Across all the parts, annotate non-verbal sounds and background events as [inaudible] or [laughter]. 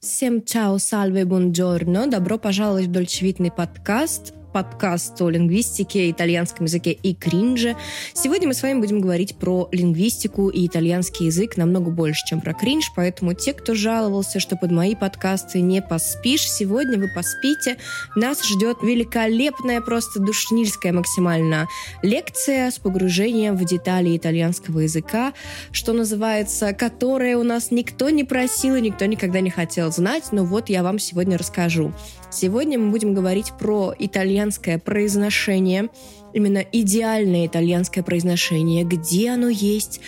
Всем чао, сальве, бонджорно. Добро пожаловать в дольчевитный подкаст подкаст о лингвистике, итальянском языке и кринже. Сегодня мы с вами будем говорить про лингвистику и итальянский язык намного больше, чем про кринж, поэтому те, кто жаловался, что под мои подкасты не поспишь, сегодня вы поспите. Нас ждет великолепная, просто душнильская максимально лекция с погружением в детали итальянского языка, что называется, которая у нас никто не просил и никто никогда не хотел знать, но вот я вам сегодня расскажу. Сегодня мы будем говорить про итальянское произношение, именно идеальное итальянское произношение, где оно есть,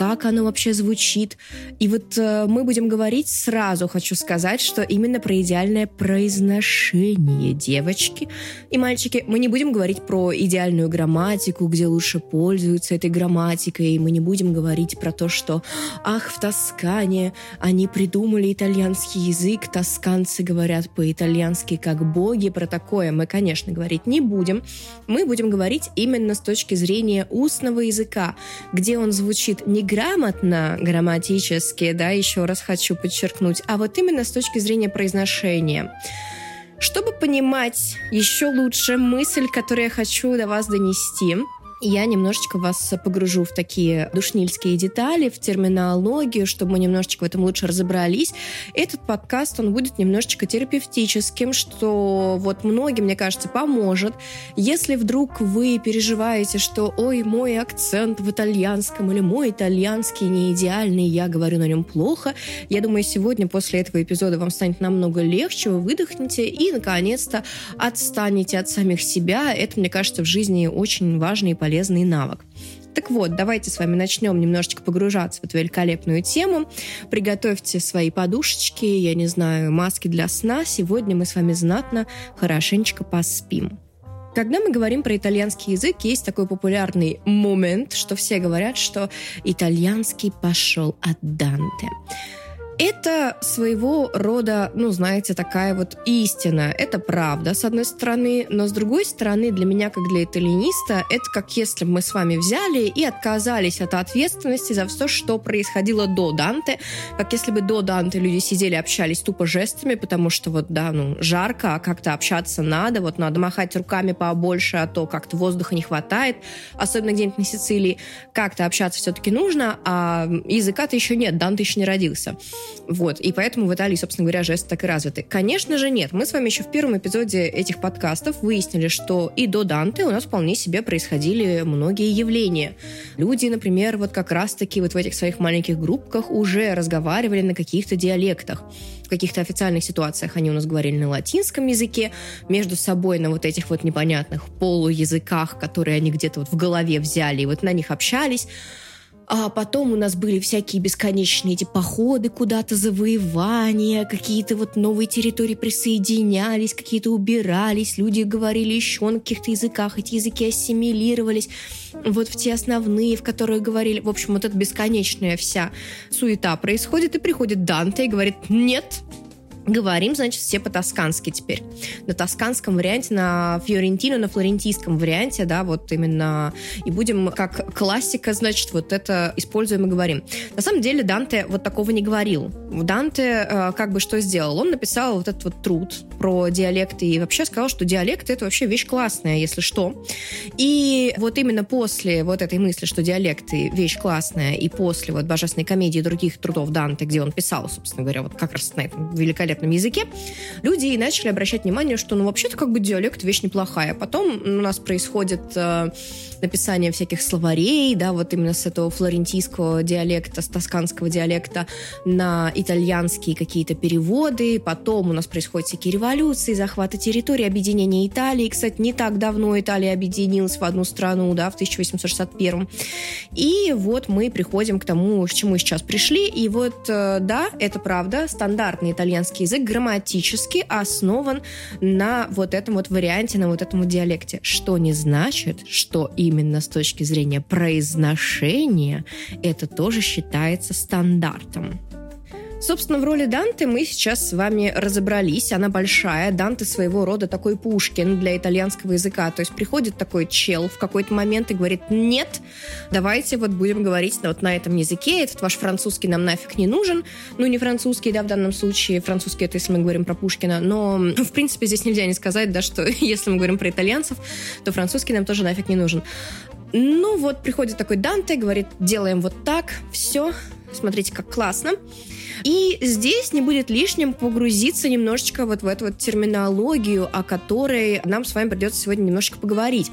как оно вообще звучит. И вот э, мы будем говорить сразу, хочу сказать, что именно про идеальное произношение девочки и мальчики. Мы не будем говорить про идеальную грамматику, где лучше пользуются этой грамматикой. Мы не будем говорить про то, что ах, в Тоскане они придумали итальянский язык, тосканцы говорят по-итальянски как боги. Про такое мы, конечно, говорить не будем. Мы будем говорить именно с точки зрения устного языка, где он звучит не грамотно грамматически, да, еще раз хочу подчеркнуть, а вот именно с точки зрения произношения. Чтобы понимать еще лучше мысль, которую я хочу до вас донести, я немножечко вас погружу в такие душнильские детали, в терминологию, чтобы мы немножечко в этом лучше разобрались. Этот подкаст, он будет немножечко терапевтическим, что вот многим, мне кажется, поможет. Если вдруг вы переживаете, что «Ой, мой акцент в итальянском» или «Мой итальянский не идеальный, я говорю на нем плохо», я думаю, сегодня после этого эпизода вам станет намного легче, вы выдохнете и, наконец-то, отстанете от самих себя. Это, мне кажется, в жизни очень важный и полезный полезный навык. Так вот, давайте с вами начнем немножечко погружаться в эту великолепную тему. Приготовьте свои подушечки, я не знаю, маски для сна. Сегодня мы с вами знатно, хорошенечко поспим. Когда мы говорим про итальянский язык, есть такой популярный момент, что все говорят, что итальянский пошел от Данте. Это своего рода, ну, знаете, такая вот истина. Это правда, с одной стороны, но с другой стороны, для меня, как для итальяниста, это как если бы мы с вами взяли и отказались от ответственности за все, что происходило до Данте, как если бы до Данте люди сидели, общались тупо жестами, потому что вот, да, ну, жарко, а как-то общаться надо, вот надо махать руками побольше, а то как-то воздуха не хватает, особенно где-нибудь на Сицилии, как-то общаться все-таки нужно, а языка-то еще нет, Данте еще не родился. Вот. И поэтому в Италии, собственно говоря, жесты так и развиты. Конечно же, нет. Мы с вами еще в первом эпизоде этих подкастов выяснили, что и до Данте у нас вполне себе происходили многие явления. Люди, например, вот как раз-таки вот в этих своих маленьких группках уже разговаривали на каких-то диалектах. В каких-то официальных ситуациях они у нас говорили на латинском языке, между собой на вот этих вот непонятных полуязыках, которые они где-то вот в голове взяли, и вот на них общались. А потом у нас были всякие бесконечные эти походы куда-то, завоевания, какие-то вот новые территории присоединялись, какие-то убирались, люди говорили еще на каких-то языках, эти языки ассимилировались вот в те основные, в которые говорили. В общем, вот эта бесконечная вся суета происходит, и приходит Данте и говорит, нет, Говорим, значит, все по-тоскански теперь. На тосканском варианте, на фьорентино, на флорентийском варианте, да, вот именно. И будем как классика, значит, вот это используем и говорим. На самом деле Данте вот такого не говорил. Данте э, как бы что сделал? Он написал вот этот вот труд про диалекты и вообще сказал, что диалекты это вообще вещь классная, если что. И вот именно после вот этой мысли, что диалекты вещь классная, и после вот божественной комедии и других трудов Данте, где он писал, собственно говоря, вот как раз на этом великолепном великолепном языке, люди начали обращать внимание, что, ну, вообще-то, как бы диалект вещь неплохая. Потом у нас происходит э, написание всяких словарей, да, вот именно с этого флорентийского диалекта, с тосканского диалекта на итальянские какие-то переводы. Потом у нас происходят всякие революции, захваты территории, объединение Италии. Кстати, не так давно Италия объединилась в одну страну, да, в 1861. И вот мы приходим к тому, к чему сейчас пришли. И вот, э, да, это правда, стандартный итальянский итальянский язык грамматически основан на вот этом вот варианте, на вот этом вот диалекте. Что не значит, что именно с точки зрения произношения это тоже считается стандартом. Собственно, в роли Данте мы сейчас с вами разобрались. Она большая. Данте своего рода такой Пушкин для итальянского языка. То есть приходит такой чел в какой-то момент и говорит, нет, давайте вот будем говорить вот на этом языке. Этот ваш французский нам нафиг не нужен. Ну, не французский, да, в данном случае. Французский это если мы говорим про Пушкина. Но, в принципе, здесь нельзя не сказать, да, что [laughs] если мы говорим про итальянцев, то французский нам тоже нафиг не нужен. Ну вот, приходит такой Данте, говорит, делаем вот так, все, смотрите, как классно. И здесь не будет лишним погрузиться немножечко вот в эту вот терминологию, о которой нам с вами придется сегодня немножечко поговорить.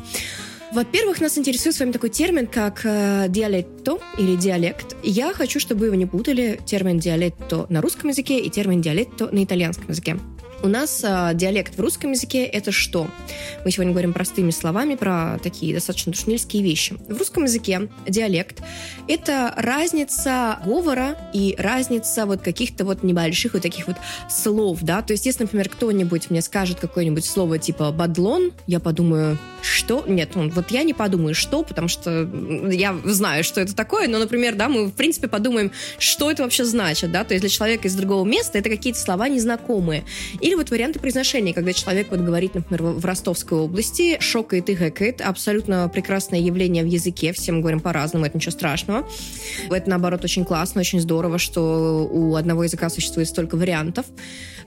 Во-первых, нас интересует с вами такой термин, как э, диалекто или диалект. Я хочу, чтобы вы не путали термин диалекто на русском языке и термин диалекто на итальянском языке. У нас э, диалект в русском языке это что? Мы сегодня говорим простыми словами про такие достаточно душнильские вещи. В русском языке диалект это разница говора и разница вот каких-то вот небольших вот таких вот слов, да. То есть, если, например, кто-нибудь мне скажет какое-нибудь слово типа бадлон, я подумаю, что? Нет, ну, вот я не подумаю, что, потому что я знаю, что это такое, но, например, да, мы, в принципе, подумаем, что это вообще значит, да, то есть для человека из другого места это какие-то слова незнакомые. Или вот варианты произношения, когда человек вот говорит, например, в Ростовской области, шокает и гэкает, абсолютно прекрасное явление в языке, все мы говорим по-разному, это ничего страшного. Это, наоборот, очень классно, очень здорово, что у одного языка существует столько вариантов.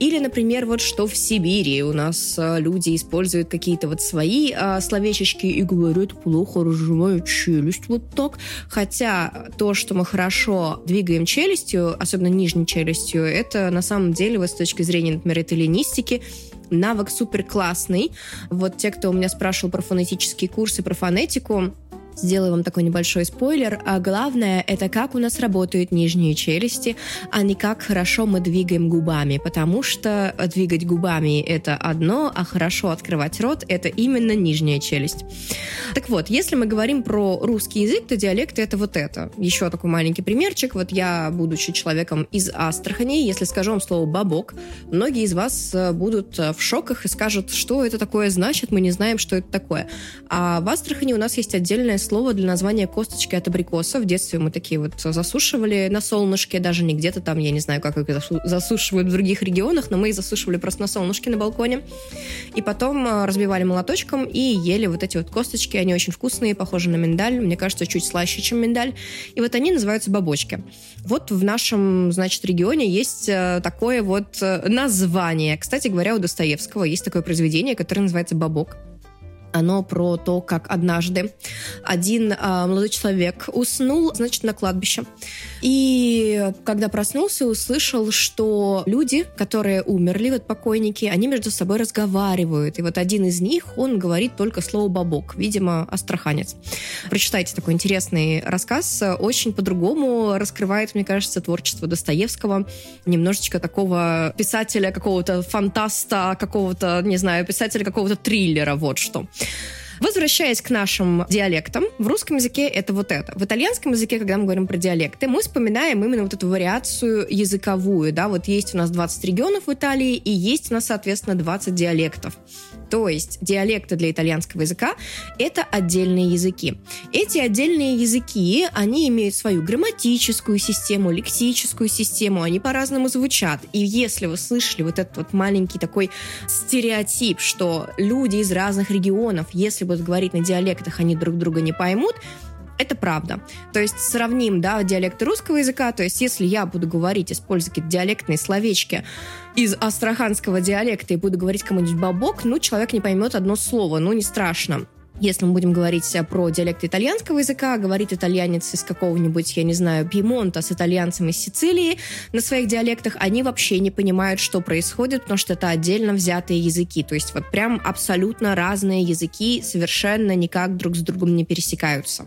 Или, например, вот что в Сибири у нас а, люди используют какие-то вот свои а, словечечки и говорят плохо разжимаю челюсть вот так. Хотя то, что мы хорошо двигаем челюстью, особенно нижней челюстью, это на самом деле вот с точки зрения, например, эталинистики, навык супер классный. Вот те, кто у меня спрашивал про фонетические курсы, про фонетику, Сделаю вам такой небольшой спойлер. А главное, это как у нас работают нижние челюсти, а не как хорошо мы двигаем губами. Потому что двигать губами — это одно, а хорошо открывать рот — это именно нижняя челюсть. Так вот, если мы говорим про русский язык, то диалекты — это вот это. Еще такой маленький примерчик. Вот я, будучи человеком из Астрахани, если скажу вам слово «бабок», многие из вас э, будут э, в шоках и скажут, что это такое значит, мы не знаем, что это такое. А в Астрахани у нас есть отдельная слово для названия косточки от абрикоса. В детстве мы такие вот засушивали на солнышке, даже не где-то там, я не знаю, как их засушивают в других регионах, но мы их засушивали просто на солнышке на балконе. И потом а, разбивали молоточком и ели вот эти вот косточки. Они очень вкусные, похожи на миндаль. Мне кажется, чуть слаще, чем миндаль. И вот они называются бабочки. Вот в нашем, значит, регионе есть а, такое вот э, название. Кстати говоря, у Достоевского есть такое произведение, которое называется «Бабок». Оно про то, как однажды один а, молодой человек уснул, значит, на кладбище. И когда проснулся, услышал, что люди, которые умерли, вот покойники, они между собой разговаривают. И вот один из них, он говорит только слово «бабок», видимо, астраханец. Прочитайте такой интересный рассказ. Очень по-другому раскрывает, мне кажется, творчество Достоевского. Немножечко такого писателя, какого-то фантаста, какого-то, не знаю, писателя какого-то триллера, вот что. Возвращаясь к нашим диалектам, в русском языке это вот это. В итальянском языке, когда мы говорим про диалекты, мы вспоминаем именно вот эту вариацию языковую, да, вот есть у нас 20 регионов в Италии, и есть у нас, соответственно, 20 диалектов. То есть диалекты для итальянского языка — это отдельные языки. Эти отдельные языки, они имеют свою грамматическую систему, лексическую систему, они по-разному звучат. И если вы слышали вот этот вот маленький такой стереотип, что люди из разных регионов, если будут говорить на диалектах, они друг друга не поймут, это правда. То есть сравним, да, диалекты русского языка, то есть если я буду говорить, используя какие-то диалектные словечки из астраханского диалекта и буду говорить кому-нибудь бабок, ну, человек не поймет одно слово, ну, не страшно. Если мы будем говорить про диалект итальянского языка, говорит итальянец из какого-нибудь, я не знаю, Пьемонта с итальянцем из Сицилии на своих диалектах, они вообще не понимают, что происходит, потому что это отдельно взятые языки. То есть вот прям абсолютно разные языки совершенно никак друг с другом не пересекаются.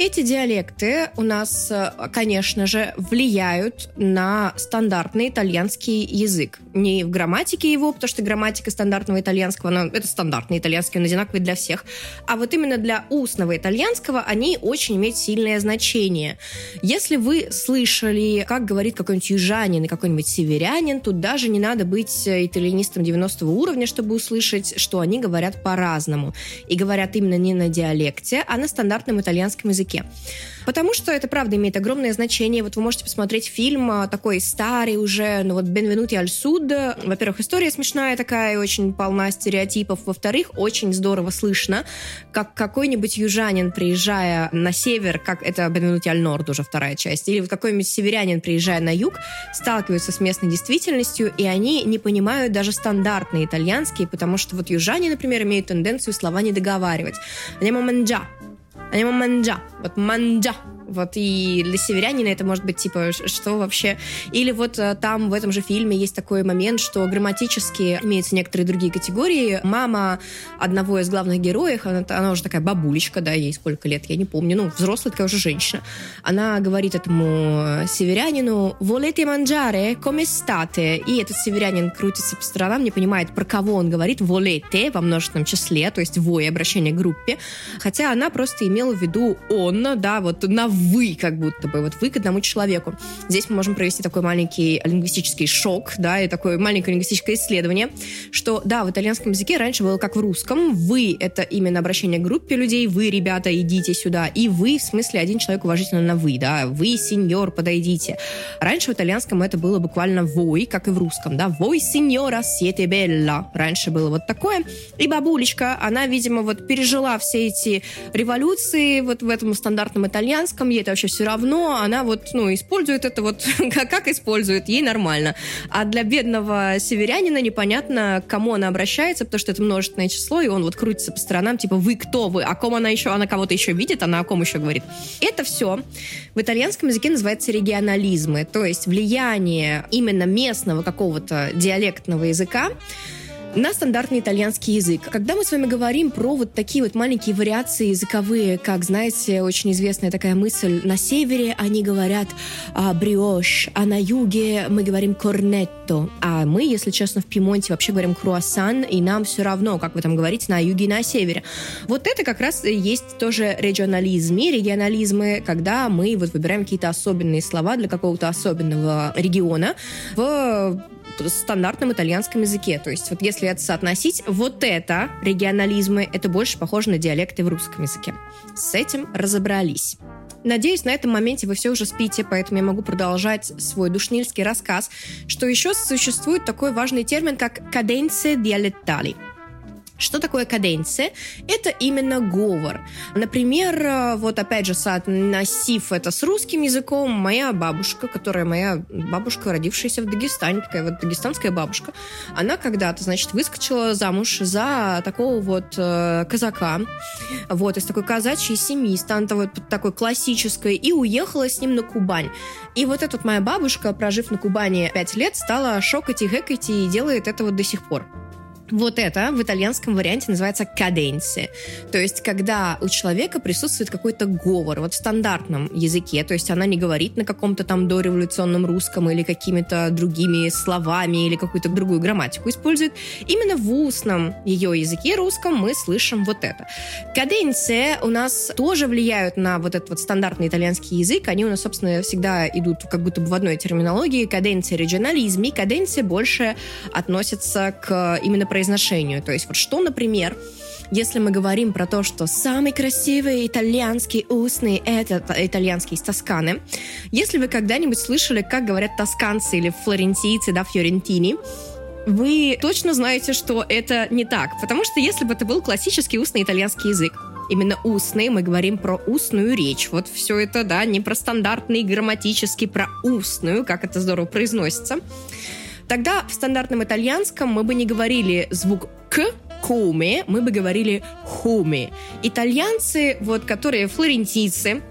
Эти диалекты у нас, э, конечно же, влияют на стандартный итальянский язык. Не в грамматике его, потому что грамматика стандартного итальянского, она, это стандартный итальянский, он одинаковый для всех. А вот именно для устного итальянского они очень имеют сильное значение. Если вы слышали, как говорит какой-нибудь южанин и какой-нибудь северянин, тут даже не надо быть итальянистом 90 уровня, чтобы услышать, что они говорят по-разному. И говорят именно не на диалекте, а на стандартном итальянском языке языке. Потому что это, правда, имеет огромное значение. Вот вы можете посмотреть фильм а, такой старый уже, ну вот «Бенвенути аль суд». Во-первых, история смешная такая, очень полна стереотипов. Во-вторых, очень здорово слышно, как какой-нибудь южанин, приезжая на север, как это «Бенвенути аль норд» уже вторая часть, или вот какой-нибудь северянин, приезжая на юг, сталкиваются с местной действительностью, и они не понимают даже стандартные итальянские, потому что вот южане, например, имеют тенденцию слова не договаривать. Они манджа, они манджа, вот манджа, вот и для северянина это может быть типа, что вообще? Или вот э, там в этом же фильме есть такой момент, что грамматически имеются некоторые другие категории. Мама одного из главных героев, она, она уже такая бабулечка, да, ей сколько лет, я не помню, ну, взрослая такая уже женщина. Она говорит этому северянину «Volete mangiare? Come state?» И этот северянин крутится по сторонам, не понимает, про кого он говорит «volete» во множественном числе, то есть «вы» обращение к группе. Хотя она просто имела в виду «он», да, вот на вы, как будто бы, вот вы к одному человеку. Здесь мы можем провести такой маленький лингвистический шок, да, и такое маленькое лингвистическое исследование, что, да, в итальянском языке раньше было как в русском. Вы — это именно обращение к группе людей, вы, ребята, идите сюда. И вы, в смысле, один человек уважительно на вы, да, вы, сеньор, подойдите. Раньше в итальянском это было буквально «вой», как и в русском, да, «вой, сеньора, siete bella». Раньше было вот такое. И бабулечка, она, видимо, вот пережила все эти революции вот в этом стандартном итальянском, ей это вообще все равно, она вот, ну, использует это вот [laughs] как, как использует, ей нормально. А для бедного северянина непонятно, к кому она обращается, потому что это множественное число, и он вот крутится по сторонам, типа, вы кто вы, о ком она еще, она кого-то еще видит, она о ком еще говорит. Это все в итальянском языке называется регионализмы, то есть влияние именно местного какого-то диалектного языка на стандартный итальянский язык. Когда мы с вами говорим про вот такие вот маленькие вариации языковые, как, знаете, очень известная такая мысль, на севере они говорят а, бриош, а на юге мы говорим корнетто, а мы, если честно, в Пимонте вообще говорим круассан, и нам все равно, как вы там говорите, на юге и на севере. Вот это как раз есть тоже регионализм и регионализмы, когда мы вот выбираем какие-то особенные слова для какого-то особенного региона в стандартном итальянском языке. То есть вот если это соотносить, вот это, регионализмы, это больше похоже на диалекты в русском языке. С этим разобрались. Надеюсь, на этом моменте вы все уже спите, поэтому я могу продолжать свой душнильский рассказ, что еще существует такой важный термин, как «каденция диалектали». Что такое каденция? Это именно говор. Например, э, вот опять же, соотносив это с русским языком, моя бабушка, которая моя бабушка, родившаяся в Дагестане, такая вот дагестанская бабушка, она когда-то, значит, выскочила замуж за такого вот э, казака, вот, из такой казачьей семьи, станта вот такой классической, и уехала с ним на Кубань. И вот эта вот моя бабушка, прожив на Кубани пять лет, стала шокать и гэкать и делает это вот до сих пор. Вот это в итальянском варианте называется каденция. То есть, когда у человека присутствует какой-то говор, вот в стандартном языке, то есть она не говорит на каком-то там дореволюционном русском или какими-то другими словами или какую-то другую грамматику использует. Именно в устном ее языке русском мы слышим вот это. Каденция у нас тоже влияют на вот этот вот стандартный итальянский язык. Они у нас, собственно, всегда идут как будто бы в одной терминологии. Каденция регионализм и каденция больше относятся к именно произношению. То есть вот что, например, если мы говорим про то, что самый красивый итальянский устный — это итальянский из Тосканы, если вы когда-нибудь слышали, как говорят тосканцы или флорентийцы, да, фьорентини, вы точно знаете, что это не так. Потому что если бы это был классический устный итальянский язык, именно устный, мы говорим про устную речь. Вот все это, да, не про стандартный грамматический, про устную, как это здорово произносится. Тогда в стандартном итальянском мы бы не говорили звук «к», «come», мы бы говорили «хуми». Итальянцы, вот, которые флорентийцы,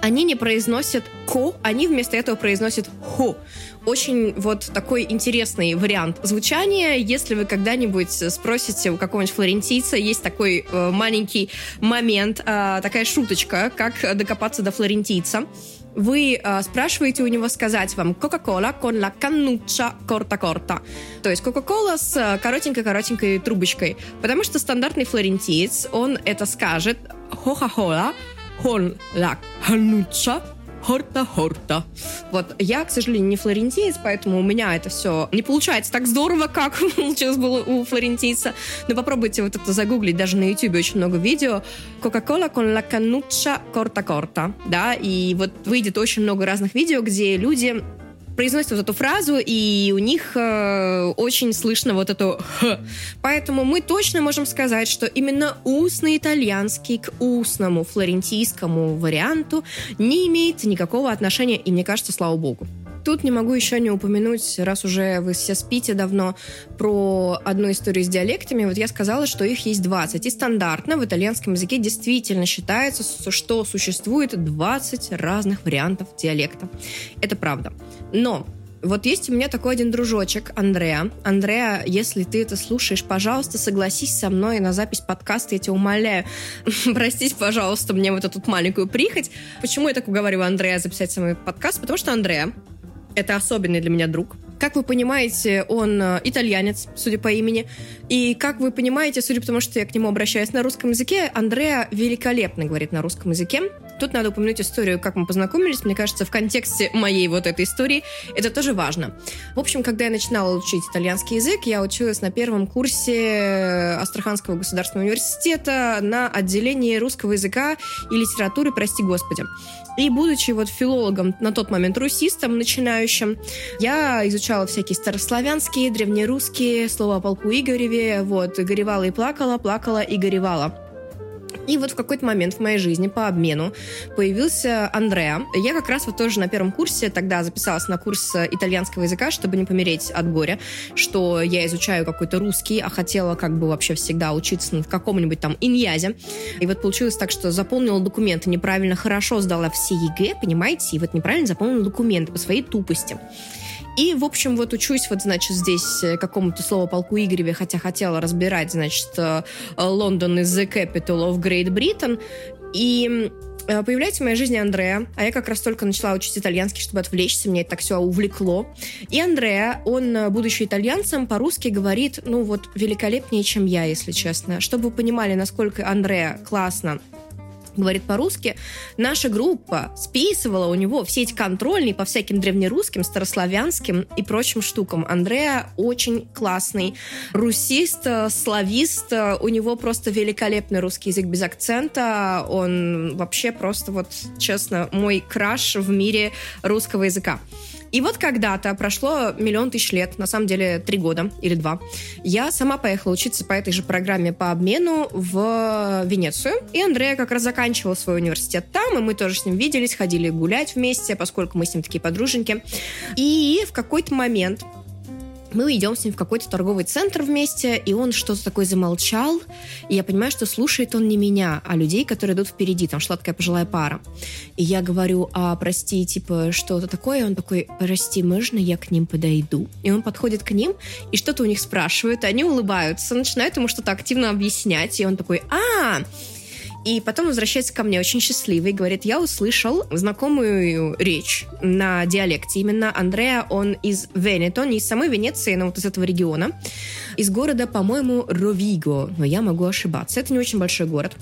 они не произносят «ко», они вместо этого произносят «хо». Очень вот такой интересный вариант звучания. Если вы когда-нибудь спросите у какого-нибудь флорентийца, есть такой э, маленький момент, э, такая шуточка, как докопаться до флорентийца вы э, спрашиваете у него сказать вам Кока-кола con la cannuccia corta-corta. То есть Кока-кола с коротенькой-коротенькой трубочкой. Потому что стандартный флорентиец, он это скажет Кока-кола con la cannuccia хорта-хорта. Вот, я, к сожалению, не флорентиец, поэтому у меня это все не получается так здорово, как [laughs] получилось было у флорентийца. Но попробуйте вот это загуглить, даже на YouTube очень много видео. Кока-кола con la cannuccia corta-corta, да, и вот выйдет очень много разных видео, где люди произносят вот эту фразу, и у них э, очень слышно вот эту «х». Поэтому мы точно можем сказать, что именно устный итальянский к устному флорентийскому варианту не имеет никакого отношения, и мне кажется, слава богу. Тут не могу еще не упомянуть, раз уже вы все спите давно, про одну историю с диалектами. Вот я сказала, что их есть 20. И стандартно в итальянском языке действительно считается, что существует 20 разных вариантов диалекта. Это правда. Но вот есть у меня такой один дружочек, Андреа. Андреа, если ты это слушаешь, пожалуйста, согласись со мной на запись подкаста, я тебя умоляю. [laughs] Простите, пожалуйста, мне вот эту маленькую прихоть. Почему я так уговариваю Андрея записать со мной подкаст? Потому что Андреа это особенный для меня друг. Как вы понимаете, он э, итальянец, судя по имени. И как вы понимаете, судя по тому, что я к нему обращаюсь на русском языке, Андреа великолепно говорит на русском языке. Тут надо упомянуть историю, как мы познакомились. Мне кажется, в контексте моей вот этой истории это тоже важно. В общем, когда я начинала учить итальянский язык, я училась на первом курсе Астраханского государственного университета на отделении русского языка и литературы, прости господи. И будучи вот филологом, на тот момент русистом, начинающим, я изучала всякие старославянские, древнерусские, слова о полку Игореве, вот, горевала и плакала, плакала и горевала. И вот в какой-то момент в моей жизни по обмену появился Андреа. Я как раз вот тоже на первом курсе тогда записалась на курс итальянского языка, чтобы не помереть от горя, что я изучаю какой-то русский, а хотела как бы вообще всегда учиться на каком-нибудь там иньязе. И вот получилось так, что заполнила документы неправильно, хорошо сдала все ЕГЭ, понимаете, и вот неправильно заполнила документы по своей тупости. И, в общем, вот учусь вот, значит, здесь э, какому-то слову полку Игореве, хотя хотела разбирать, значит, э, London is the capital of Great Britain. И э, Появляется в моей жизни Андреа, а я как раз только начала учить итальянский, чтобы отвлечься, мне это так все увлекло. И Андреа, он, будучи итальянцем, по-русски говорит, ну вот, великолепнее, чем я, если честно. Чтобы вы понимали, насколько Андреа классно говорит по-русски, наша группа списывала у него все эти контрольные по всяким древнерусским, старославянским и прочим штукам. Андреа очень классный русист, славист, у него просто великолепный русский язык без акцента, он вообще просто вот, честно, мой краш в мире русского языка. И вот когда-то, прошло миллион тысяч лет, на самом деле три года или два, я сама поехала учиться по этой же программе по обмену в Венецию. И Андрея как раз заканчивал свой университет там, и мы тоже с ним виделись, ходили гулять вместе, поскольку мы с ним такие подруженьки. И в какой-то момент мы идем с ним в какой-то торговый центр вместе, и он что-то такое замолчал, и я понимаю, что слушает он не меня, а людей, которые идут впереди, там шла такая пожилая пара. И я говорю, а, прости, типа, что-то такое, и он такой, прости, можно я к ним подойду? И он подходит к ним, и что-то у них спрашивает, они улыбаются, начинают ему что-то активно объяснять, и он такой, а, и потом возвращается ко мне очень счастливый говорит, я услышал знакомую речь на диалекте. Именно Андреа, он из Венето, не из самой Венеции, но вот из этого региона. Из города, по-моему, Ровиго, но я могу ошибаться. Это не очень большой город.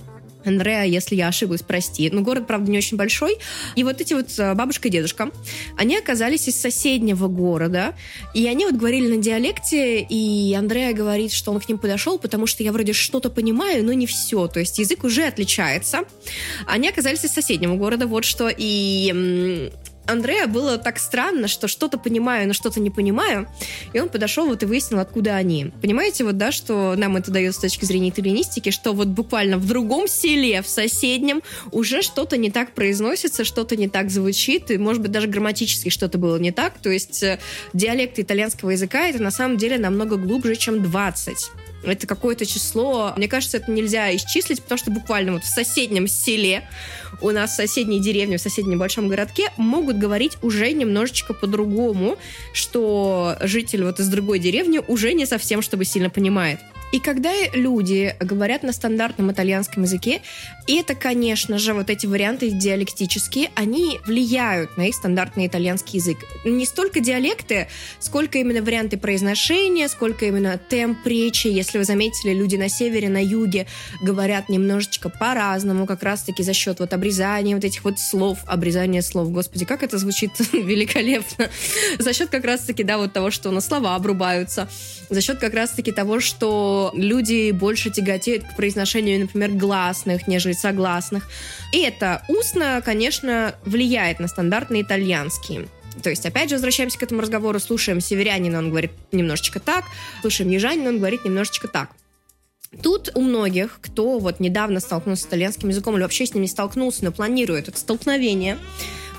Андреа, если я ошиблась, прости. Но город, правда, не очень большой. И вот эти вот э, бабушка и дедушка, они оказались из соседнего города. И они вот говорили на диалекте, и Андреа говорит, что он к ним подошел, потому что я вроде что-то понимаю, но не все. То есть язык уже отличается. Они оказались из соседнего города, вот что. И Андрея было так странно, что что-то понимаю, но что-то не понимаю. И он подошел вот и выяснил, откуда они. Понимаете, вот, да, что нам это дает с точки зрения итальянистики, что вот буквально в другом селе, в соседнем, уже что-то не так произносится, что-то не так звучит, и, может быть, даже грамматически что-то было не так. То есть э, диалект итальянского языка это на самом деле намного глубже, чем 20 это какое-то число. Мне кажется, это нельзя исчислить, потому что буквально вот в соседнем селе, у нас в соседней деревне, в соседнем небольшом городке могут говорить уже немножечко по-другому, что житель вот из другой деревни уже не совсем чтобы сильно понимает. И когда люди говорят на стандартном итальянском языке, это, конечно же, вот эти варианты диалектические, они влияют на их стандартный итальянский язык. Не столько диалекты, сколько именно варианты произношения, сколько именно темп речи. Если вы заметили, люди на севере, на юге говорят немножечко по-разному, как раз-таки за счет вот обрезания вот этих вот слов, обрезания слов. Господи, как это звучит [laughs] великолепно. За счет как раз-таки, да, вот того, что на слова обрубаются. За счет как раз-таки того, что люди больше тяготеют к произношению, например, гласных, нежели согласных. И это устно, конечно, влияет на стандартный итальянский. То есть, опять же, возвращаемся к этому разговору, слушаем северянина, он говорит немножечко так, слушаем южанина, он говорит немножечко так. Тут у многих, кто вот недавно столкнулся с итальянским языком или вообще с ним не столкнулся, но планирует это столкновение,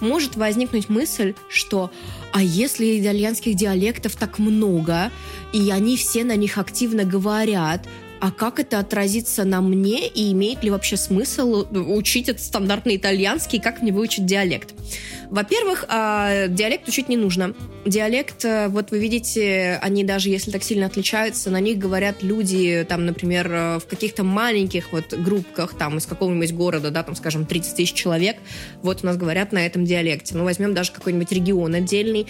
может возникнуть мысль, что а если итальянских диалектов так много, и они все на них активно говорят, а как это отразится на мне и имеет ли вообще смысл учить этот стандартный итальянский, как мне выучить диалект? Во-первых, а, диалект учить не нужно. Диалект, э, вот вы видите, они даже если так сильно отличаются, на них говорят люди, там, например, э, в каких-то маленьких вот группках, там, из какого-нибудь города, да, там, скажем, 30 тысяч человек, вот у нас говорят на этом диалекте. Ну, возьмем даже какой-нибудь регион отдельный,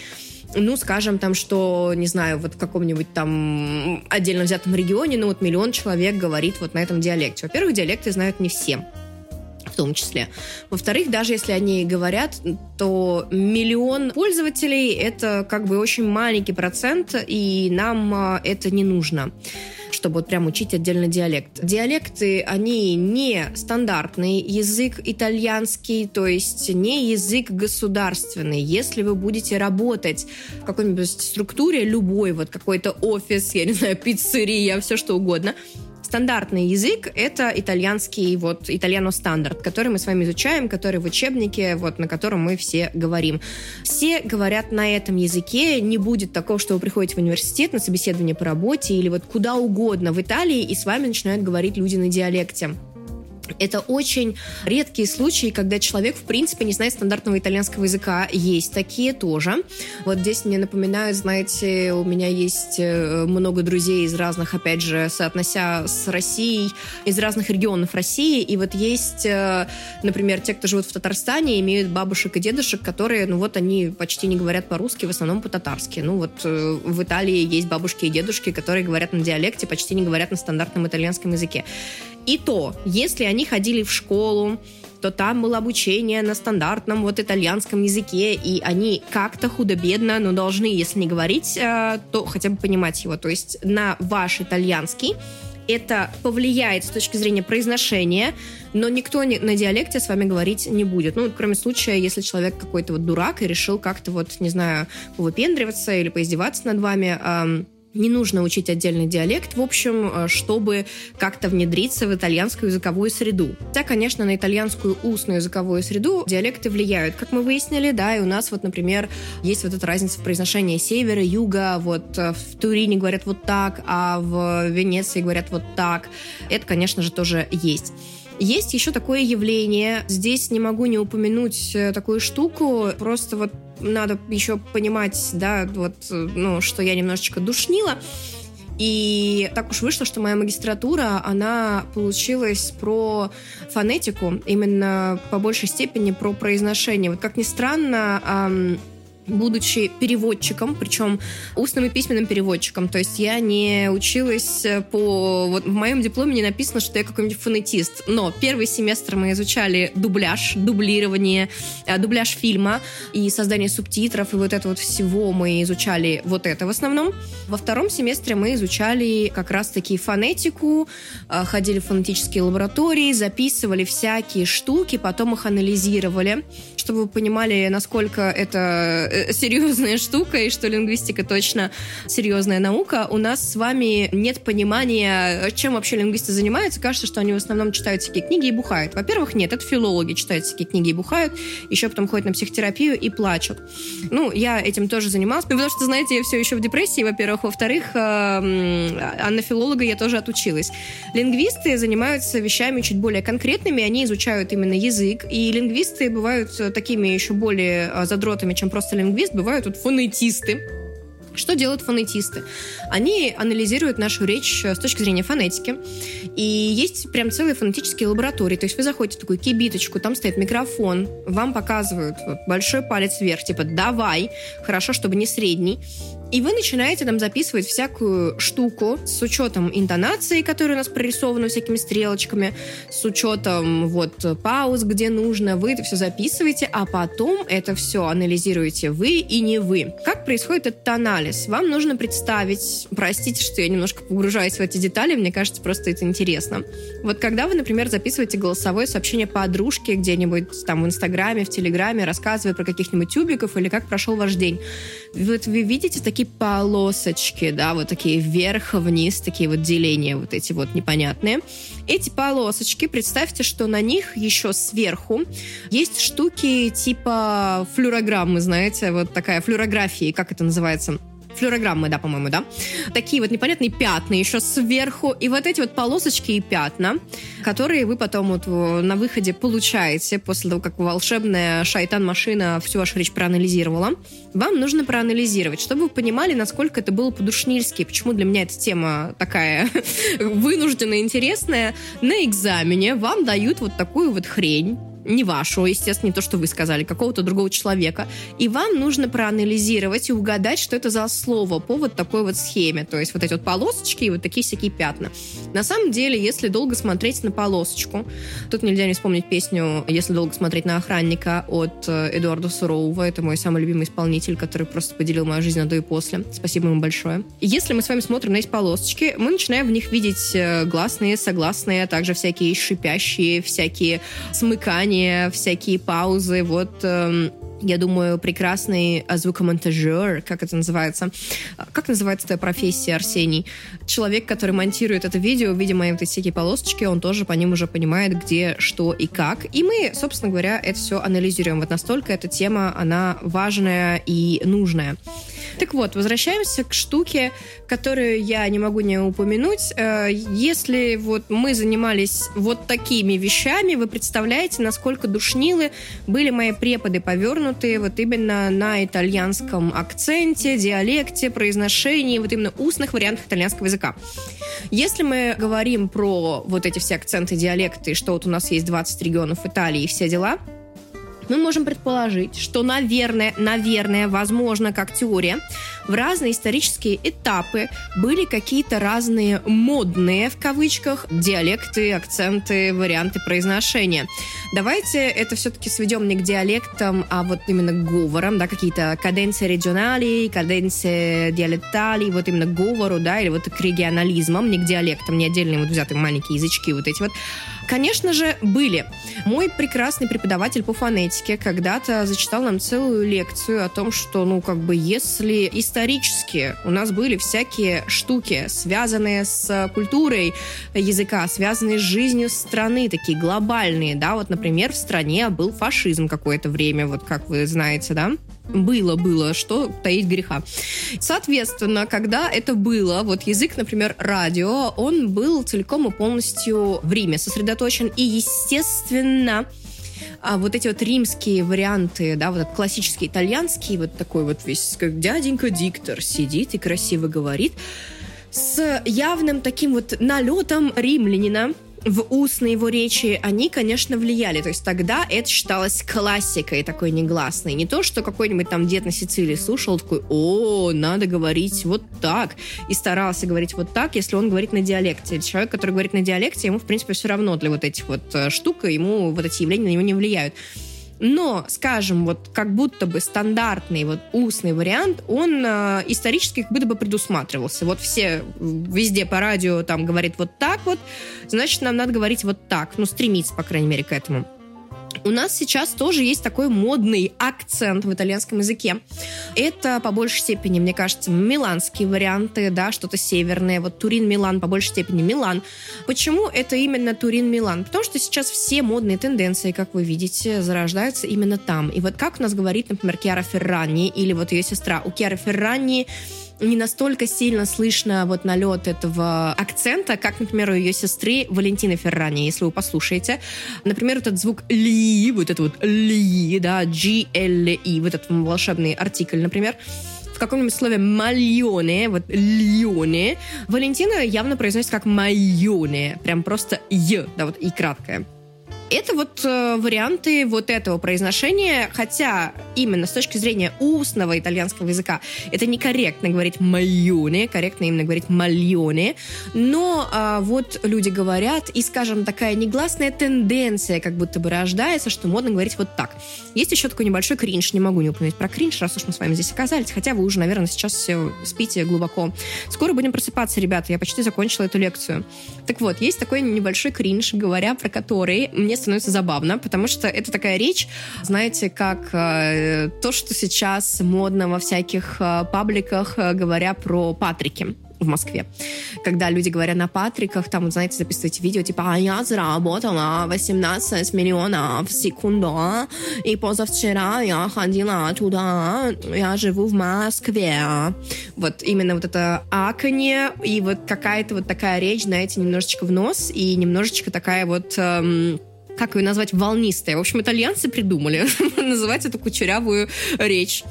ну, скажем там, что, не знаю, вот в каком-нибудь там отдельно взятом регионе, ну, вот миллион человек говорит вот на этом диалекте. Во-первых, диалекты знают не все в том числе. Во-вторых, даже если они говорят, то миллион пользователей — это как бы очень маленький процент, и нам а, это не нужно чтобы вот прям учить отдельно диалект. Диалекты, они не стандартный язык итальянский, то есть не язык государственный. Если вы будете работать в какой-нибудь структуре, любой, вот какой-то офис, я не знаю, пиццерия, все что угодно, стандартный язык — это итальянский, вот, итальяно-стандарт, который мы с вами изучаем, который в учебнике, вот, на котором мы все говорим. Все говорят на этом языке, не будет такого, что вы приходите в университет на собеседование по работе или вот куда угодно в Италии, и с вами начинают говорить люди на диалекте. Это очень редкие случаи, когда человек, в принципе, не знает стандартного итальянского языка. Есть такие тоже. Вот здесь мне напоминают, знаете, у меня есть э, много друзей из разных, опять же, соотнося с Россией, из разных регионов России. И вот есть, э, например, те, кто живут в Татарстане, имеют бабушек и дедушек, которые, ну вот, они почти не говорят по-русски, в основном по-татарски. Ну вот э, в Италии есть бабушки и дедушки, которые говорят на диалекте, почти не говорят на стандартном итальянском языке. И то, если они ходили в школу, то там было обучение на стандартном вот итальянском языке, и они как-то худо-бедно, но должны, если не говорить, э, то хотя бы понимать его. То есть на ваш итальянский это повлияет с точки зрения произношения, но никто на диалекте с вами говорить не будет. Ну, кроме случая, если человек какой-то вот дурак и решил как-то вот, не знаю, повыпендриваться или поиздеваться над вами, не нужно учить отдельный диалект, в общем, э, чтобы как-то внедриться в итальянскую языковую среду. Хотя, конечно, на итальянскую устную языковую среду диалекты влияют, как мы выяснили, да, и у нас вот, например, есть вот эта разница в произношении севера, юга, вот э, в Турине говорят вот так, а в Венеции говорят вот так. Это, конечно же, тоже есть. Есть еще такое явление, здесь не могу не упомянуть э, такую штуку, просто вот надо еще понимать, да, вот, ну, что я немножечко душнила. И так уж вышло, что моя магистратура, она получилась про фонетику, именно по большей степени про произношение. Вот как ни странно, будучи переводчиком, причем устным и письменным переводчиком. То есть я не училась по... Вот в моем дипломе не написано, что я какой-нибудь фонетист. Но первый семестр мы изучали дубляж, дублирование, э, дубляж фильма и создание субтитров, и вот это вот всего мы изучали вот это в основном. Во втором семестре мы изучали как раз-таки фонетику, э, ходили в фонетические лаборатории, записывали всякие штуки, потом их анализировали, чтобы вы понимали, насколько это Э, серьезная штука, и что лингвистика точно серьезная наука, у нас с вами нет понимания, чем вообще лингвисты занимаются. Кажется, что они в основном читают всякие книги и бухают. Во-первых, нет, это филологи читают всякие книги и бухают, еще потом ходят на психотерапию и плачут. Ну, я этим тоже занималась, потому что, знаете, я все еще в депрессии, во-первых. Во-вторых, э, а на филолога я тоже отучилась. Лингвисты занимаются вещами чуть более конкретными, они изучают именно язык, и лингвисты бывают такими еще более задротами, чем просто лингвист, бывают вот фонетисты, Что делают фонетисты? Они анализируют нашу речь с точки зрения фонетики. И есть прям целые фонетические лаборатории. То есть вы заходите в такую кибиточку, там стоит микрофон, вам показывают вот, большой палец вверх, типа «давай», хорошо, чтобы не средний. И вы начинаете там записывать всякую штуку с учетом интонации, которая у нас прорисована всякими стрелочками, с учетом вот пауз, где нужно. Вы это все записываете, а потом это все анализируете вы и не вы. Как происходит этот анализ? Вам нужно представить, простите, что я немножко погружаюсь в эти детали, мне кажется, просто это интересно. Вот когда вы, например, записываете голосовое сообщение подружке где-нибудь там в Инстаграме, в Телеграме, рассказывая про каких-нибудь тюбиков или как прошел ваш день, вот вы видите такие такие полосочки, да, вот такие вверх-вниз, такие вот деления вот эти вот непонятные. Эти полосочки, представьте, что на них еще сверху есть штуки типа флюорограммы, знаете, вот такая флюорография, как это называется? Флюорограммы, да, по-моему, да, такие вот непонятные пятна еще сверху, и вот эти вот полосочки и пятна, которые вы потом вот на выходе получаете после того, как волшебная шайтан-машина всю вашу речь проанализировала, вам нужно проанализировать, чтобы вы понимали, насколько это было по-душнильски, почему для меня эта тема такая [laughs] вынужденно интересная. На экзамене вам дают вот такую вот хрень, не вашего, естественно, не то, что вы сказали, какого-то другого человека, и вам нужно проанализировать и угадать, что это за слово по вот такой вот схеме, то есть вот эти вот полосочки и вот такие всякие пятна. На самом деле, если долго смотреть на полосочку, тут нельзя не вспомнить песню «Если долго смотреть на охранника» от э, Эдуарда Сурового, это мой самый любимый исполнитель, который просто поделил мою жизнь на до и после. Спасибо ему большое. Если мы с вами смотрим на эти полосочки, мы начинаем в них видеть э, гласные, согласные, а также всякие шипящие, всякие смыкания, внимание, всякие паузы. Вот эм, я думаю, прекрасный звукомонтажер, как это называется. Как называется эта профессия, Арсений? Человек, который монтирует это видео, видимо, эти всякие полосочки, он тоже по ним уже понимает, где, что и как. И мы, собственно говоря, это все анализируем. Вот настолько эта тема, она важная и нужная. Так вот, возвращаемся к штуке, которую я не могу не упомянуть. Э, если вот мы занимались вот такими вещами, вы представляете, насколько душнилы были мои преподы, повернутые вот именно на итальянском акценте, диалекте, произношении, вот именно устных вариантах итальянского языка. Если мы говорим про вот эти все акценты, диалекты, что вот у нас есть 20 регионов Италии и все дела, мы можем предположить, что, наверное, наверное, возможно, как теория, в разные исторические этапы были какие-то разные модные, в кавычках, диалекты, акценты, варианты произношения. Давайте это все-таки сведем не к диалектам, а вот именно к говорам, да, какие-то каденции регионали, каденции диалектали, вот именно к говору, да, или вот к регионализмам, не к диалектам, не отдельные вот взятые маленькие язычки вот эти вот. Конечно же, были. Мой прекрасный преподаватель по фонетике когда-то зачитал нам целую лекцию о том, что, ну, как бы, если исторически у нас были всякие штуки, связанные с культурой языка, связанные с жизнью страны, такие глобальные, да, вот, например, в стране был фашизм какое-то время, вот как вы знаете, да, было, было, что таить греха. Соответственно, когда это было, вот язык, например, радио, он был целиком и полностью в Риме сосредоточен, и, естественно, а вот эти вот римские варианты, да, вот классический итальянский, вот такой вот весь, как дяденька диктор сидит и красиво говорит, с явным таким вот налетом римлянина, в устной его речи, они, конечно, влияли. То есть тогда это считалось классикой такой негласной. Не то, что какой-нибудь там дед на Сицилии слушал, такой, о, надо говорить вот так. И старался говорить вот так, если он говорит на диалекте. Человек, который говорит на диалекте, ему, в принципе, все равно для вот этих вот э, штук, ему вот эти явления на него не влияют. Но, скажем, вот как будто бы стандартный вот устный вариант, он э, исторически как будто бы предусматривался. Вот все везде по радио там говорит вот так вот, значит, нам надо говорить вот так. Ну, стремиться, по крайней мере, к этому. У нас сейчас тоже есть такой модный акцент в итальянском языке. Это по большей степени, мне кажется, миланские варианты, да, что-то северное. Вот Турин-Милан, по большей степени Милан. Почему это именно Турин-Милан? Потому что сейчас все модные тенденции, как вы видите, зарождаются именно там. И вот как у нас говорит, например, Киара Феррани или вот ее сестра. У Киары Феррани не настолько сильно слышно вот налет этого акцента, как, например, у ее сестры Валентины Феррани, если вы послушаете. Например, этот звук «ли», вот это вот «ли», да, G-L-E, вот этот волшебный артикль, например, в каком-нибудь слове мальоне, вот льоне, Валентина явно произносит как майоне, прям просто «й», да, вот «и» краткое. Это вот э, варианты вот этого произношения, хотя именно с точки зрения устного итальянского языка это некорректно говорить «майоне», корректно именно говорить «мальоне», но э, вот люди говорят, и, скажем, такая негласная тенденция как будто бы рождается, что модно говорить вот так. Есть еще такой небольшой кринж, не могу не упомянуть про кринж, раз уж мы с вами здесь оказались, хотя вы уже, наверное, сейчас все спите глубоко. Скоро будем просыпаться, ребята, я почти закончила эту лекцию. Так вот, есть такой небольшой кринж, говоря про который мне становится забавно, потому что это такая речь, знаете, как э, то, что сейчас модно во всяких э, пабликах, э, говоря про Патрики в Москве. Когда люди говорят на Патриках, там, знаете, записываете видео, типа, а я заработала 18 миллионов в секунду, и позавчера я ходила туда, я живу в Москве. Вот именно вот это аканье и вот какая-то вот такая речь, знаете, немножечко в нос и немножечко такая вот... Эм, как ее назвать, волнистая. В общем, итальянцы придумали [laughs] называть эту кучерявую речь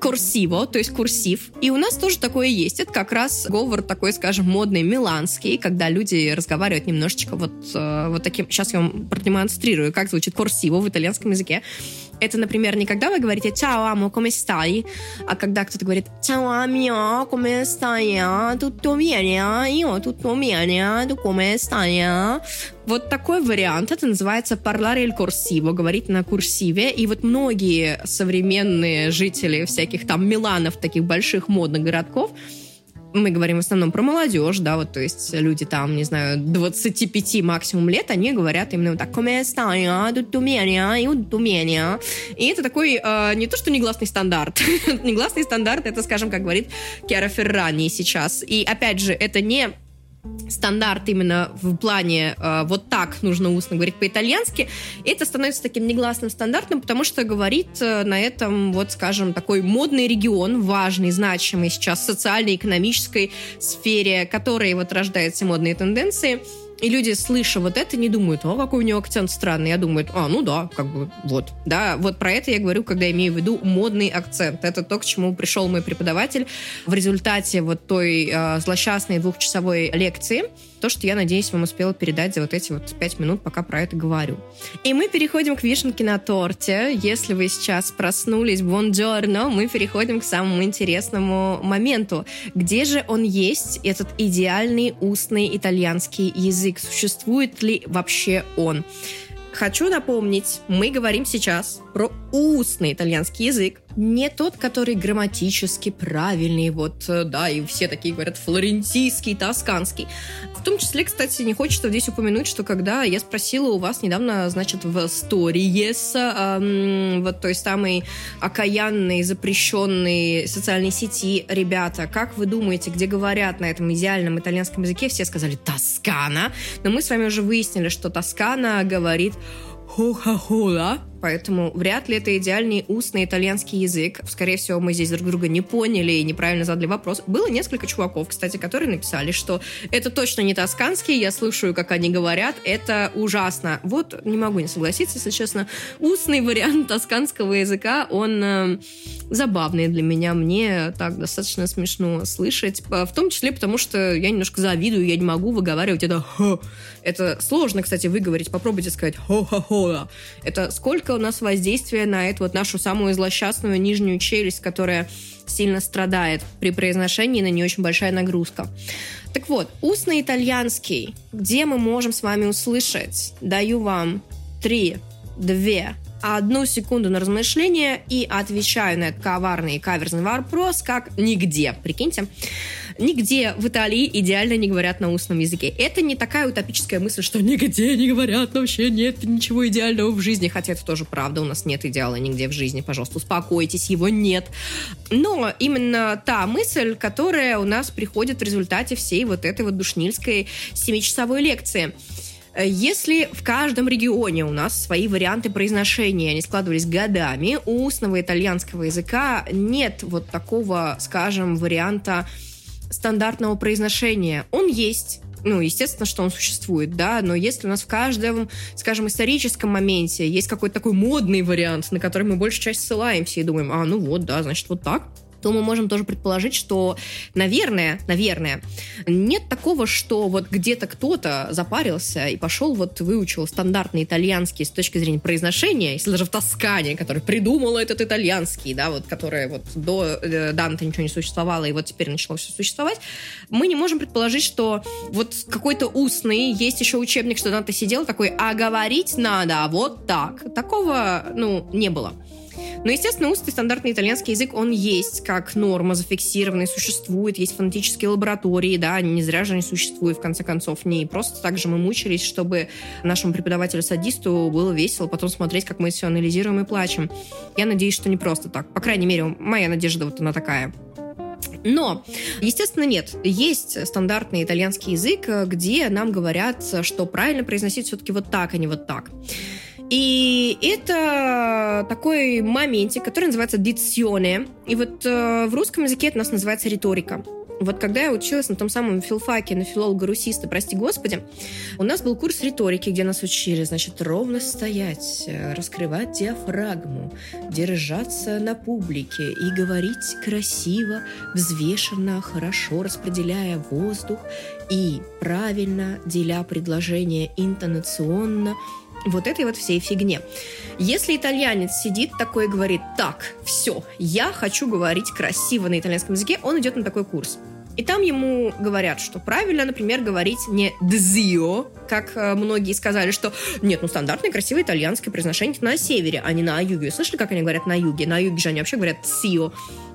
курсиво, то есть курсив. И у нас тоже такое есть. Это как раз говор такой, скажем, модный, миланский, когда люди разговаривают немножечко вот, э, вот таким... Сейчас я вам продемонстрирую, как звучит курсиво в итальянском языке. Это, например, не когда вы говорите «Ciao, amo, come stai?», а когда кто-то говорит «Ciao, amico, come stai? Tutto bene? Io tutto bene? Tu come stai?» Вот такой вариант, это называется parlare il corsivo, говорить на курсиве. И вот многие современные жители всяких там Миланов, таких больших модных городков, мы говорим в основном про молодежь, да, вот, то есть люди там, не знаю, 25 максимум лет, они говорят именно вот так, bene, tutto bene. И это такой, э, не то что негласный стандарт, [laughs] негласный стандарт, это, скажем, как говорит Киара Феррани сейчас. И, опять же, это не стандарт именно в плане э, вот так нужно устно говорить по-итальянски, это становится таким негласным стандартом, потому что говорит э, на этом, вот скажем, такой модный регион, важный, значимый сейчас в социально-экономической сфере, который вот рождает все модные тенденции – и люди, слыша вот это, не думают, о, какой у него акцент странный. Я думаю, а, ну да, как бы вот. Да, вот про это я говорю, когда имею в виду модный акцент. Это то, к чему пришел мой преподаватель в результате вот той э, злосчастной двухчасовой лекции то, что я, надеюсь, вам успела передать за вот эти вот пять минут, пока про это говорю. И мы переходим к вишенке на торте. Если вы сейчас проснулись, бонджорно, мы переходим к самому интересному моменту. Где же он есть, этот идеальный устный итальянский язык? Существует ли вообще он? Хочу напомнить, мы говорим сейчас про устный итальянский язык, не тот, который грамматически правильный, вот, э, да, и все такие говорят флорентийский, тосканский. В том числе, кстати, не хочется здесь упомянуть, что когда я спросила у вас недавно, значит, в Stories, эм, вот той самой окаянной, запрещенной социальной сети, ребята, как вы думаете, где говорят на этом идеальном итальянском языке, все сказали «Тоскана», но мы с вами уже выяснили, что Тоскана говорит «Хоха-хола», поэтому вряд ли это идеальный устный итальянский язык. Скорее всего, мы здесь друг друга не поняли и неправильно задали вопрос. Было несколько чуваков, кстати, которые написали, что это точно не тосканский, я слушаю, как они говорят, это ужасно. Вот не могу не согласиться, если честно. Устный вариант тосканского языка, он э, забавный для меня. Мне так достаточно смешно слышать. В том числе потому, что я немножко завидую, я не могу выговаривать это «х». Это сложно, кстати, выговорить. Попробуйте сказать «хо-хо-хо». Это сколько у нас воздействие на эту вот нашу самую злосчастную нижнюю челюсть, которая сильно страдает при произношении, на нее очень большая нагрузка. Так вот, устный итальянский, где мы можем с вами услышать? Даю вам три, две, одну секунду на размышление и отвечаю на этот коварный и каверзный вопрос, как нигде. Прикиньте. Нигде в Италии идеально не говорят на устном языке. Это не такая утопическая мысль, что нигде не говорят, вообще нет ничего идеального в жизни. Хотя это тоже правда, у нас нет идеала нигде в жизни. Пожалуйста, успокойтесь, его нет. Но именно та мысль, которая у нас приходит в результате всей вот этой вот душнильской семичасовой лекции. Если в каждом регионе у нас свои варианты произношения, они складывались годами, у устного итальянского языка нет вот такого, скажем, варианта стандартного произношения. Он есть, ну, естественно, что он существует, да, но если у нас в каждом, скажем, историческом моменте есть какой-то такой модный вариант, на который мы большую часть ссылаемся и думаем, а, ну вот, да, значит, вот так, то мы можем тоже предположить, что, наверное, наверное, нет такого, что вот где-то кто-то запарился и пошел вот выучил стандартный итальянский с точки зрения произношения, если даже в Тоскане, который придумал этот итальянский, да, вот, который вот до э, Данте ничего не существовало, и вот теперь начало все существовать, мы не можем предположить, что вот какой-то устный, есть еще учебник, что Данте сидел такой, а говорить надо вот так. Такого, ну, не было. Но, естественно, устный стандартный итальянский язык, он есть как норма зафиксированный, существует, есть фонетические лаборатории, да, не зря же они существуют, в конце концов, не просто так же мы мучились, чтобы нашему преподавателю-садисту было весело потом смотреть, как мы все анализируем и плачем. Я надеюсь, что не просто так. По крайней мере, моя надежда вот она такая. Но, естественно, нет. Есть стандартный итальянский язык, где нам говорят, что правильно произносить все-таки вот так, а не вот так. И это такой моментик, который называется диционе. И вот э, в русском языке это у нас называется риторика. Вот когда я училась на том самом филфаке, на филолога-русиста, прости господи, у нас был курс риторики, где нас учили, значит, ровно стоять, раскрывать диафрагму, держаться на публике и говорить красиво, взвешенно, хорошо распределяя воздух и правильно деля предложения интонационно, вот этой вот всей фигне. Если итальянец сидит такой и говорит, так, все, я хочу говорить красиво на итальянском языке, он идет на такой курс. И там ему говорят, что правильно, например, говорить не «дзио», как э, многие сказали, что нет, ну стандартное красивое итальянское произношение на севере, а не на юге. Слышали, как они говорят на юге? На юге же они вообще говорят «цио».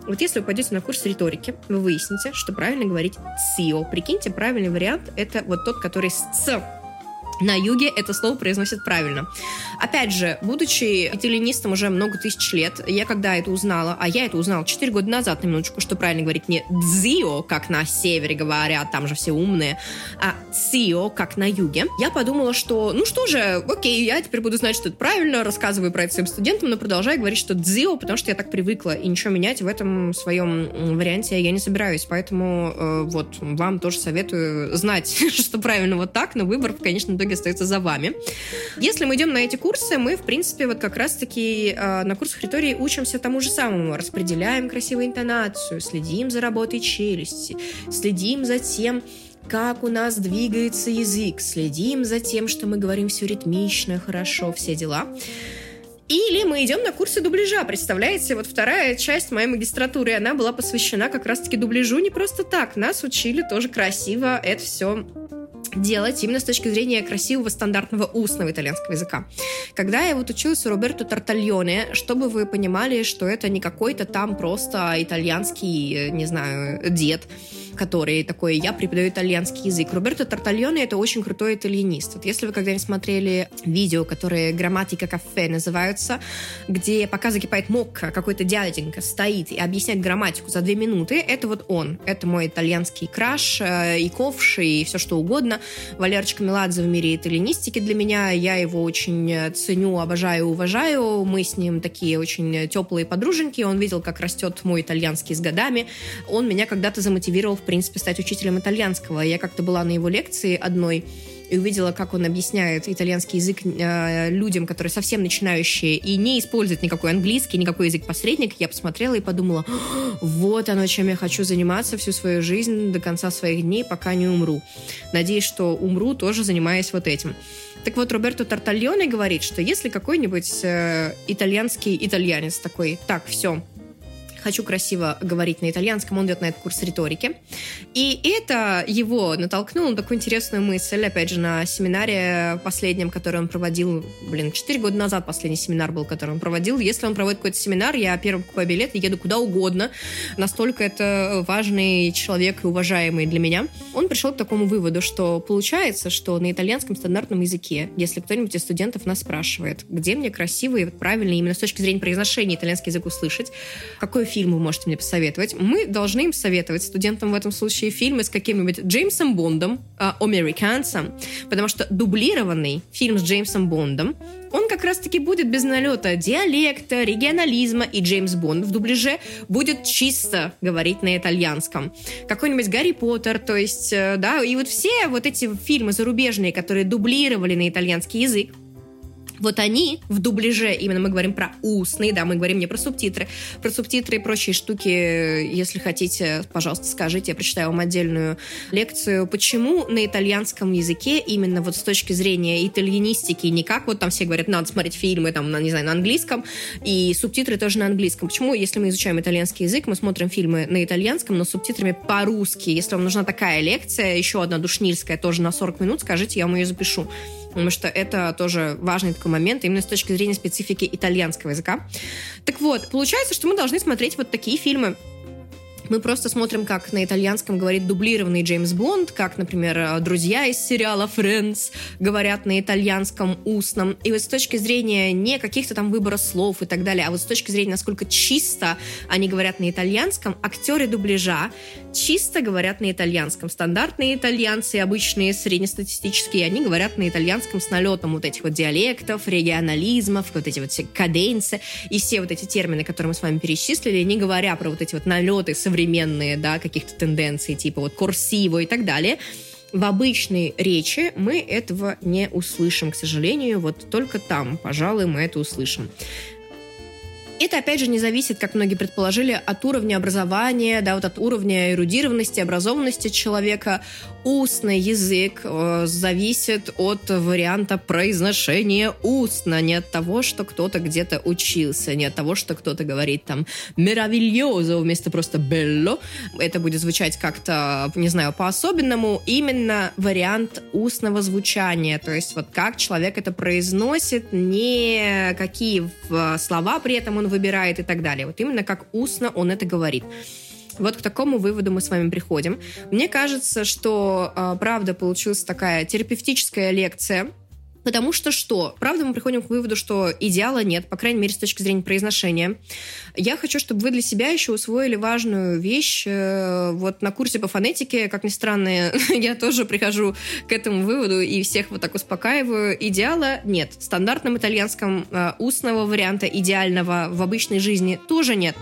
Вот если вы пойдете на курс риторики, вы выясните, что правильно говорить «цио». Прикиньте, правильный вариант — это вот тот, который с «ц» на юге это слово произносят правильно. Опять же, будучи итальянистом уже много тысяч лет, я когда это узнала, а я это узнала 4 года назад, на минуточку, что правильно говорить не «дзио», как на севере говорят, там же все умные, а «цио», как на юге, я подумала, что, ну что же, окей, я теперь буду знать, что это правильно, рассказываю про это своим студентам, но продолжаю говорить, что «дзио», потому что я так привыкла, и ничего менять в этом своем варианте я не собираюсь, поэтому э, вот вам тоже советую знать, [laughs] что правильно вот так, но выбор, конечно, итоге остается за вами. Если мы идем на эти курсы, мы, в принципе, вот как раз-таки э, на курсах ритории учимся тому же самому. Распределяем красивую интонацию, следим за работой челюсти, следим за тем, как у нас двигается язык, следим за тем, что мы говорим все ритмично, хорошо, все дела. Или мы идем на курсы дубляжа. Представляете, вот вторая часть моей магистратуры, она была посвящена как раз-таки дубляжу не просто так. Нас учили тоже красиво это все делать именно с точки зрения красивого стандартного устного итальянского языка. Когда я вот училась у Роберто Тартальоне, чтобы вы понимали, что это не какой-то там просто итальянский, э, не знаю, дед, который такой, я преподаю итальянский язык. Роберто Тартальоне это очень крутой итальянист. Вот если вы когда-нибудь смотрели видео, которые «Грамматика кафе» называются, где пока закипает мокко, какой-то дяденька стоит и объясняет грамматику за две минуты, это вот он. Это мой итальянский краш, э, и ковш, и все что угодно. Валерчик Меладзе в мире итальянистики для меня. Я его очень ценю, обожаю, уважаю. Мы с ним такие очень теплые подруженьки. Он видел, как растет мой итальянский с годами. Он меня когда-то замотивировал, в принципе, стать учителем итальянского. Я как-то была на его лекции одной и увидела, как он объясняет итальянский язык э, людям, которые совсем начинающие и не используют никакой английский, никакой язык-посредник, я посмотрела и подумала, вот оно, чем я хочу заниматься всю свою жизнь до конца своих дней, пока не умру. Надеюсь, что умру, тоже занимаясь вот этим. Так вот, Роберто Тартальоне говорит, что если какой-нибудь э, итальянский итальянец такой, так, все, хочу красиво говорить на итальянском, он идет на этот курс риторики. И это его натолкнуло на такую интересную мысль, опять же, на семинаре последнем, который он проводил, блин, 4 года назад последний семинар был, который он проводил. Если он проводит какой-то семинар, я первым покупаю билет и еду куда угодно. Настолько это важный человек и уважаемый для меня. Он пришел к такому выводу, что получается, что на итальянском стандартном языке, если кто-нибудь из студентов нас спрашивает, где мне красивый, правильный, именно с точки зрения произношения итальянский язык услышать, какой фильм вы можете мне посоветовать? Мы должны им советовать, студентам в этом случае, фильмы с каким-нибудь Джеймсом Бондом, э, американцем, потому что дублированный фильм с Джеймсом Бондом, он как раз-таки будет без налета диалекта, регионализма, и Джеймс Бонд в дубляже будет чисто говорить на итальянском. Какой-нибудь Гарри Поттер, то есть, э, да, и вот все вот эти фильмы зарубежные, которые дублировали на итальянский язык, Вот они в дубляже, именно мы говорим про устные, да, мы говорим не про субтитры. Про субтитры и прочие штуки, если хотите, пожалуйста, скажите, я прочитаю вам отдельную лекцию. Почему на итальянском языке именно вот с точки зрения итальянистики, не как вот там все говорят, надо смотреть фильмы, там, на, не знаю, на английском, и субтитры тоже на английском. Почему, если мы изучаем итальянский язык, мы смотрим фильмы на итальянском, но с субтитрами по-русски? Если вам нужна такая лекция, еще одна душнильская, тоже на 40 минут, скажите, я вам ее запишу потому что это тоже важный такой момент именно с точки зрения специфики итальянского языка. Так вот, получается, что мы должны смотреть вот такие фильмы, мы просто смотрим, как на итальянском говорит дублированный Джеймс Бонд, как, например, э, друзья из сериала Friends говорят на итальянском устном. И вот с точки зрения не каких-то там выбора слов и так далее, а вот с точки зрения, насколько чисто они говорят на итальянском, актеры дубляжа чисто говорят на итальянском. Стандартные итальянцы, обычные среднестатистические, они говорят на итальянском с налетом вот этих вот диалектов, регионализмов, вот эти вот все каденцы и все вот эти термины, которые мы с вами перечислили, не говоря про вот эти вот налеты современные да, каких-то тенденций, типа вот курсиво и так далее, в обычной речи мы этого не услышим, к сожалению. Вот только там, пожалуй, мы это услышим. Это, опять же, не зависит, как многие предположили, от уровня образования, да, вот от уровня эрудированности, образованности человека. Устный язык э, зависит от варианта произношения устно, не от того, что кто-то где-то учился, не от того, что кто-то говорит там «meraviglia» вместо просто «bello». Это будет звучать как-то, не знаю, по-особенному. Именно вариант устного звучания, то есть вот как человек это произносит, не какие слова при этом он выбирает и так далее. Вот именно как устно он это говорит. Вот к такому выводу мы с вами приходим. Мне кажется, что э, правда получилась такая терапевтическая лекция, Потому что что? Правда, мы приходим к выводу, что идеала нет, по крайней мере, с точки зрения произношения. Я хочу, чтобы вы для себя еще усвоили важную вещь. Э, вот на курсе по фонетике, как ни странно, [laughs] я тоже прихожу к этому выводу и всех вот так успокаиваю. Идеала нет. В стандартном итальянском э, устного варианта идеального в обычной жизни тоже нет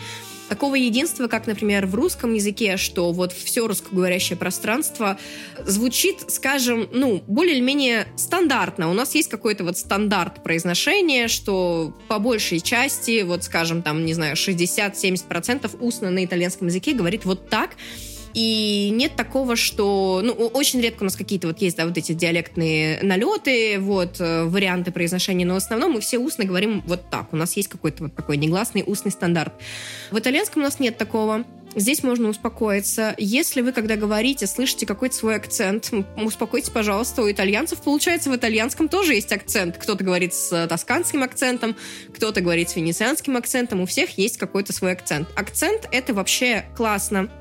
такого единства, как, например, в русском языке, что вот все русскоговорящее пространство звучит, скажем, ну, более-менее стандартно. У нас есть какой-то вот стандарт произношения, что по большей части, вот, скажем, там, не знаю, 60-70% устно на итальянском языке говорит вот так, и нет такого, что... Ну, очень редко у нас какие-то вот есть, да, вот эти диалектные налеты, вот, э, варианты произношения, но в основном мы все устно говорим вот так. У нас есть какой-то вот такой негласный устный стандарт. В итальянском у нас нет такого. Здесь можно успокоиться. Если вы, когда говорите, слышите какой-то свой акцент, успокойтесь, пожалуйста. У итальянцев, получается, в итальянском тоже есть акцент. Кто-то говорит с тосканским акцентом, кто-то говорит с венецианским акцентом. У всех есть какой-то свой акцент. Акцент — это вообще классно.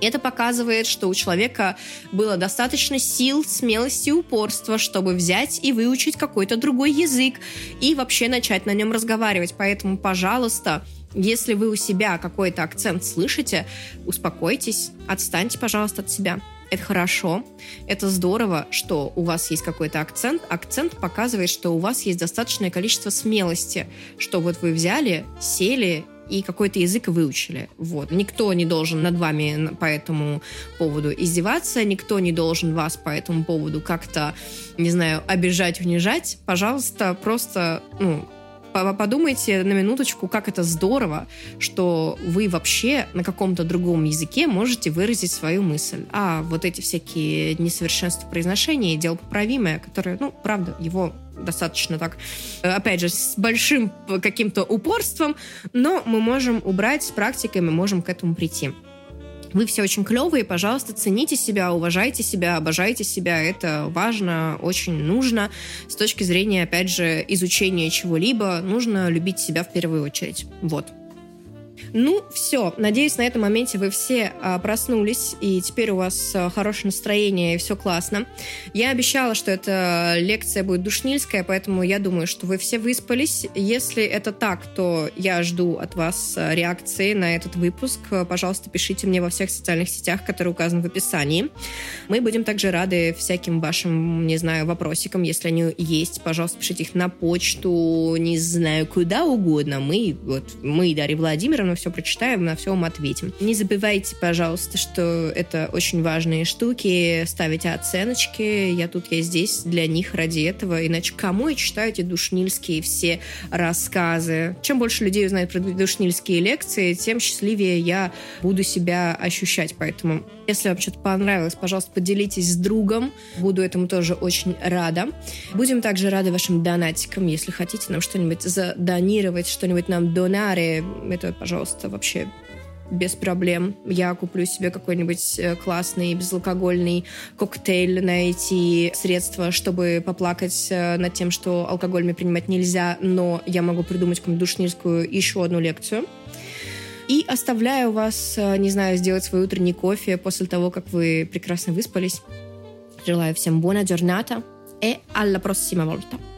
Это показывает, что у человека было достаточно сил, смелости и упорства, чтобы взять и выучить какой-то другой язык и вообще начать на нем разговаривать. Поэтому, пожалуйста, если вы у себя какой-то акцент слышите, успокойтесь, отстаньте, пожалуйста, от себя. Это хорошо, это здорово, что у вас есть какой-то акцент. Акцент показывает, что у вас есть достаточное количество смелости, что вот вы взяли, сели и какой-то язык выучили. Вот. Никто не должен над вами по этому поводу издеваться, никто не должен вас по этому поводу как-то, не знаю, обижать, унижать. Пожалуйста, просто, ну, подумайте на минуточку, как это здорово, что вы вообще на каком-то другом языке можете выразить свою мысль. А вот эти всякие несовершенства произношения, дело поправимое, которое, ну, правда, его достаточно так, опять же, с большим каким-то упорством, но мы можем убрать с практикой, мы можем к этому прийти. Вы все очень клевые, пожалуйста, цените себя, уважайте себя, обожайте себя. Это важно, очень нужно. С точки зрения, опять же, изучения чего-либо, нужно любить себя в первую очередь. Вот. Ну, все. Надеюсь, на этом моменте вы все а, проснулись, и теперь у вас а, хорошее настроение, и все классно. Я обещала, что эта лекция будет душнильская, поэтому я думаю, что вы все выспались. Если это так, то я жду от вас а, реакции на этот выпуск. Пожалуйста, пишите мне во всех социальных сетях, которые указаны в описании. Мы будем также рады всяким вашим, не знаю, вопросикам, если они есть. Пожалуйста, пишите их на почту, не знаю, куда угодно. Мы, вот, мы, Дарья Владимировна, мы все прочитаем, на все вам ответим. Не забывайте, пожалуйста, что это очень важные штуки. Ставите оценочки. Я тут, я здесь для них ради этого. Иначе кому я читаю эти душнильские все рассказы? Чем больше людей узнает про душнильские лекции, тем счастливее я буду себя ощущать. Поэтому, если вам что-то понравилось, пожалуйста, поделитесь с другом. Буду этому тоже очень рада. Будем также рады вашим донатикам. Если хотите нам что-нибудь задонировать, что-нибудь нам донаре, это, пожалуйста, вообще без проблем. Я куплю себе какой-нибудь э, классный безалкогольный коктейль на эти средства, чтобы поплакать э, над тем, что алкоголь мне принимать нельзя, но я могу придумать какую-нибудь душнирскую еще одну лекцию. И оставляю вас, э, не знаю, сделать свой утренний кофе после того, как вы прекрасно выспались. Желаю всем buona giornata e alla prossima volta.